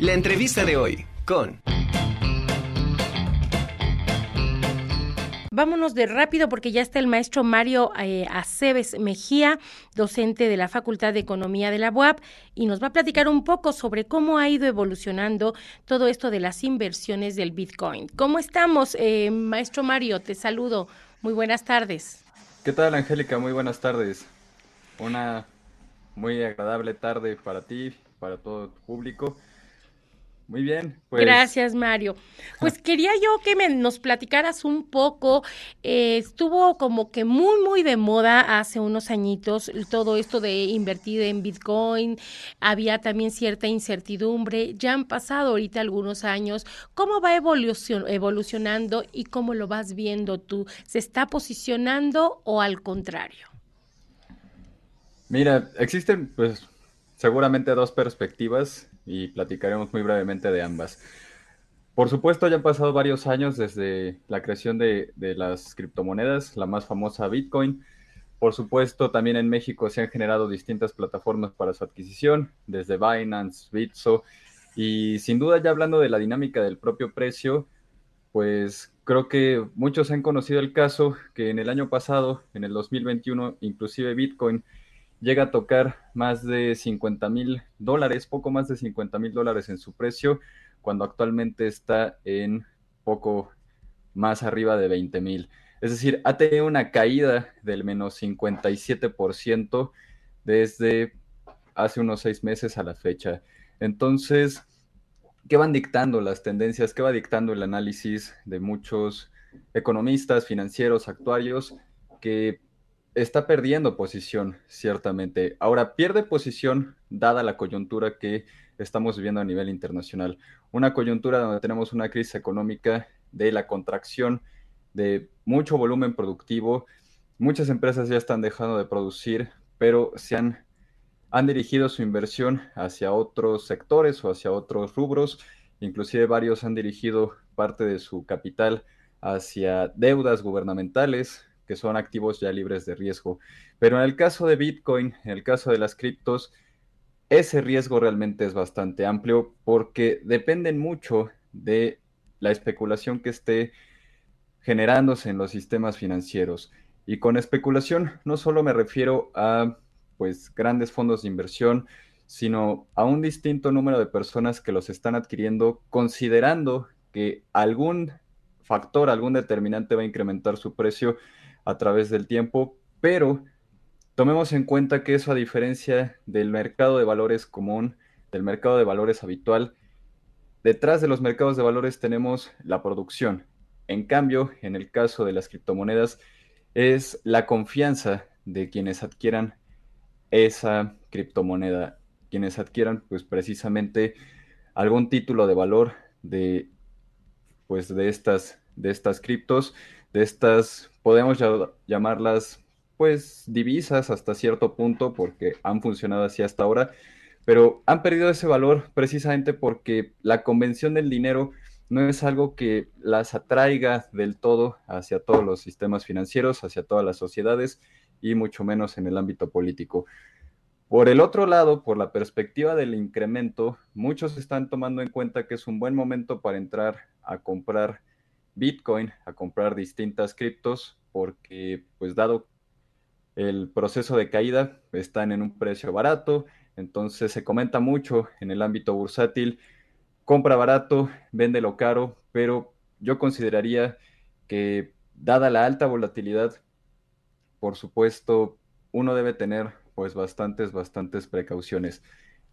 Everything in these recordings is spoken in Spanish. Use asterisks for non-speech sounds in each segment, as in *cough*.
La entrevista de hoy con... Vámonos de rápido porque ya está el maestro Mario eh, Aceves Mejía, docente de la Facultad de Economía de la UAP, y nos va a platicar un poco sobre cómo ha ido evolucionando todo esto de las inversiones del Bitcoin. ¿Cómo estamos, eh, maestro Mario? Te saludo. Muy buenas tardes. ¿Qué tal, Angélica? Muy buenas tardes. Una muy agradable tarde para ti, para todo tu público. Muy bien. Pues... Gracias, Mario. Pues *laughs* quería yo que me, nos platicaras un poco. Eh, estuvo como que muy, muy de moda hace unos añitos todo esto de invertir en Bitcoin. Había también cierta incertidumbre. Ya han pasado ahorita algunos años. ¿Cómo va evolucionando y cómo lo vas viendo tú? ¿Se está posicionando o al contrario? Mira, existen pues seguramente dos perspectivas y platicaremos muy brevemente de ambas. Por supuesto, ya han pasado varios años desde la creación de, las criptomonedas, la más famosa Bitcoin. Por supuesto, también en México se han generado distintas plataformas para su adquisición, desde Binance, Bitso, y sin duda ya hablando de la dinámica del propio precio, pues creo que muchos han conocido el caso que en el año pasado, en el 2021, inclusive Bitcoin llega a tocar más de 50 mil dólares, poco más de 50 mil dólares en su precio, cuando actualmente está en poco más arriba de 20 mil. Es decir, ha tenido una caída del menos 57% desde hace unos seis meses a la fecha. Entonces, ¿qué van dictando las tendencias? ¿Qué va dictando el análisis de muchos economistas, financieros, actuarios que está perdiendo posición, ciertamente. Ahora, pierde posición dada la coyuntura que estamos viviendo a nivel internacional. Una coyuntura donde tenemos una crisis económica de la contracción de mucho volumen productivo. Muchas empresas ya están dejando de producir, pero se han, han dirigido su inversión hacia otros sectores o hacia otros rubros. Inclusive varios han dirigido parte de su capital hacia deudas gubernamentales, que son activos ya libres de riesgo. Pero en el caso de Bitcoin, en el caso de las criptos, ese riesgo realmente es bastante amplio porque dependen mucho de la especulación que esté generándose en los sistemas financieros. Y con especulación no solo me refiero a pues grandes fondos de inversión, sino a un distinto número de personas que los están adquiriendo considerando que algún factor, algún determinante va a incrementar su precio a través del tiempo, pero tomemos en cuenta que eso a diferencia del mercado de valores común, del mercado de valores habitual, detrás de los mercados de valores tenemos la producción. En cambio, en el caso de las criptomonedas, es la confianza de quienes adquieran esa criptomoneda, quienes adquieran pues precisamente algún título de valor de pues de estas de estas criptos, de estas podemos llamarlas pues divisas hasta cierto punto porque han funcionado así hasta ahora, pero han perdido ese valor precisamente porque la convención del dinero no es algo que las atraiga del todo hacia todos los sistemas financieros, hacia todas las sociedades y mucho menos en el ámbito político. Por el otro lado, por la perspectiva del incremento, muchos están tomando en cuenta que es un buen momento para entrar a comprar Bitcoin, a comprar distintas criptos, porque pues dado el proceso de caída, están en un precio barato, entonces se comenta mucho en el ámbito bursátil, compra barato, véndelo caro, pero yo consideraría que dada la alta volatilidad, por supuesto, uno debe tener pues bastantes, bastantes precauciones.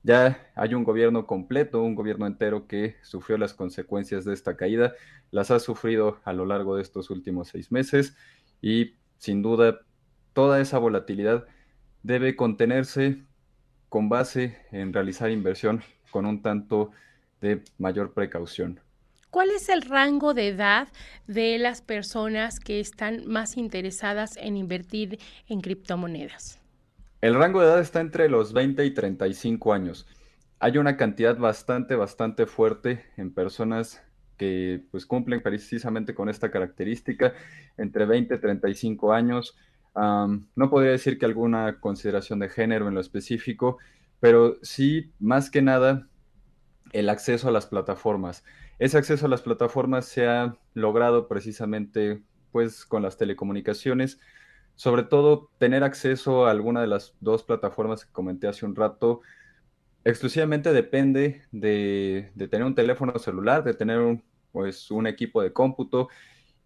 Ya hay un gobierno completo, un gobierno entero que sufrió las consecuencias de esta caída, las ha sufrido a lo largo de estos últimos seis meses y sin duda toda esa volatilidad debe contenerse con base en realizar inversión con un tanto de mayor precaución. ¿Cuál es el rango de edad de las personas que están más interesadas en invertir en criptomonedas? El rango de edad está entre los 20 y 35 años. Hay una cantidad bastante, bastante fuerte en personas que pues cumplen precisamente con esta característica, entre 20 y 35 años. no podría decir que alguna consideración de género en lo específico, pero sí, más que nada, el acceso a las plataformas. Ese acceso a las plataformas se ha logrado precisamente pues con las telecomunicaciones, sobre todo tener acceso a alguna de las dos plataformas que comenté hace un rato, exclusivamente depende de, tener un teléfono celular, de tener un, pues, un equipo de cómputo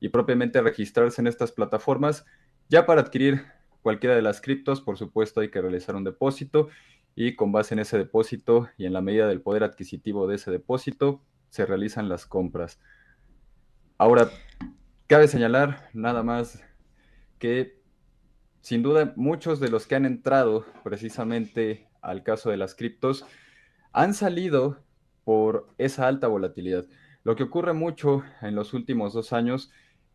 y propiamente registrarse en estas plataformas. Ya para adquirir cualquiera de las criptos, por supuesto, hay que realizar un depósito y con base en ese depósito y en la medida del poder adquisitivo de ese depósito, se realizan las compras. Ahora, cabe señalar nada más que sin duda muchos de los que han entrado precisamente al caso de las criptos han salido por esa alta volatilidad. Lo que ocurre mucho en los últimos dos años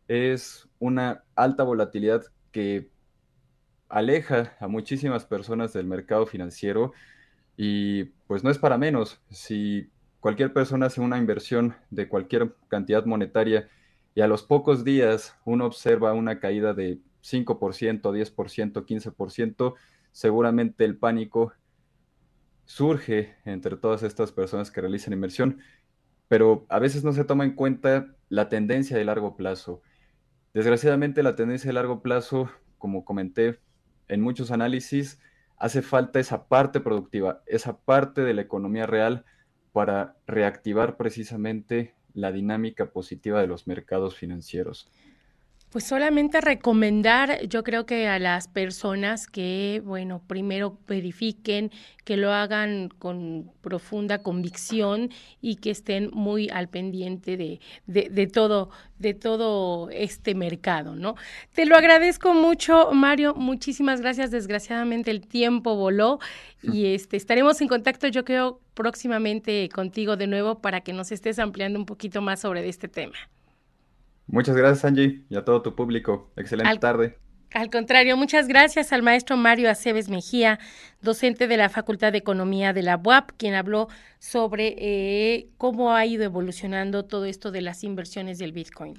es una alta volatilidad que aleja a muchísimas personas del mercado financiero y pues no es para menos. Si cualquier persona hace una inversión de cualquier cantidad monetaria y a los pocos días uno observa una caída de 5%, 10%, 15%, seguramente el pánico surge entre todas estas personas que realizan inversión, pero a veces no se toma en cuenta la tendencia de largo plazo. Desgraciadamente la tendencia de largo plazo, como comenté en muchos análisis, hace falta esa parte productiva, esa parte de la economía real para reactivar precisamente la dinámica positiva de los mercados financieros. Pues solamente recomendar, yo creo que a las personas que, bueno, primero verifiquen, que lo hagan con profunda convicción y que estén muy al pendiente de, de, todo, de todo este mercado, ¿no? Te lo agradezco mucho, Mario. Muchísimas gracias. Desgraciadamente el tiempo voló *laughs* y este estaremos en contacto, yo creo, próximamente contigo de nuevo para que nos estés ampliando un poquito más sobre este tema. Muchas gracias, Angie, y a todo tu público. Excelente tarde. Al contrario, muchas gracias al maestro Mario Aceves Mejía, docente de la Facultad de Economía de la UAP, quien habló sobre eh, cómo ha ido evolucionando todo esto de las inversiones del Bitcoin.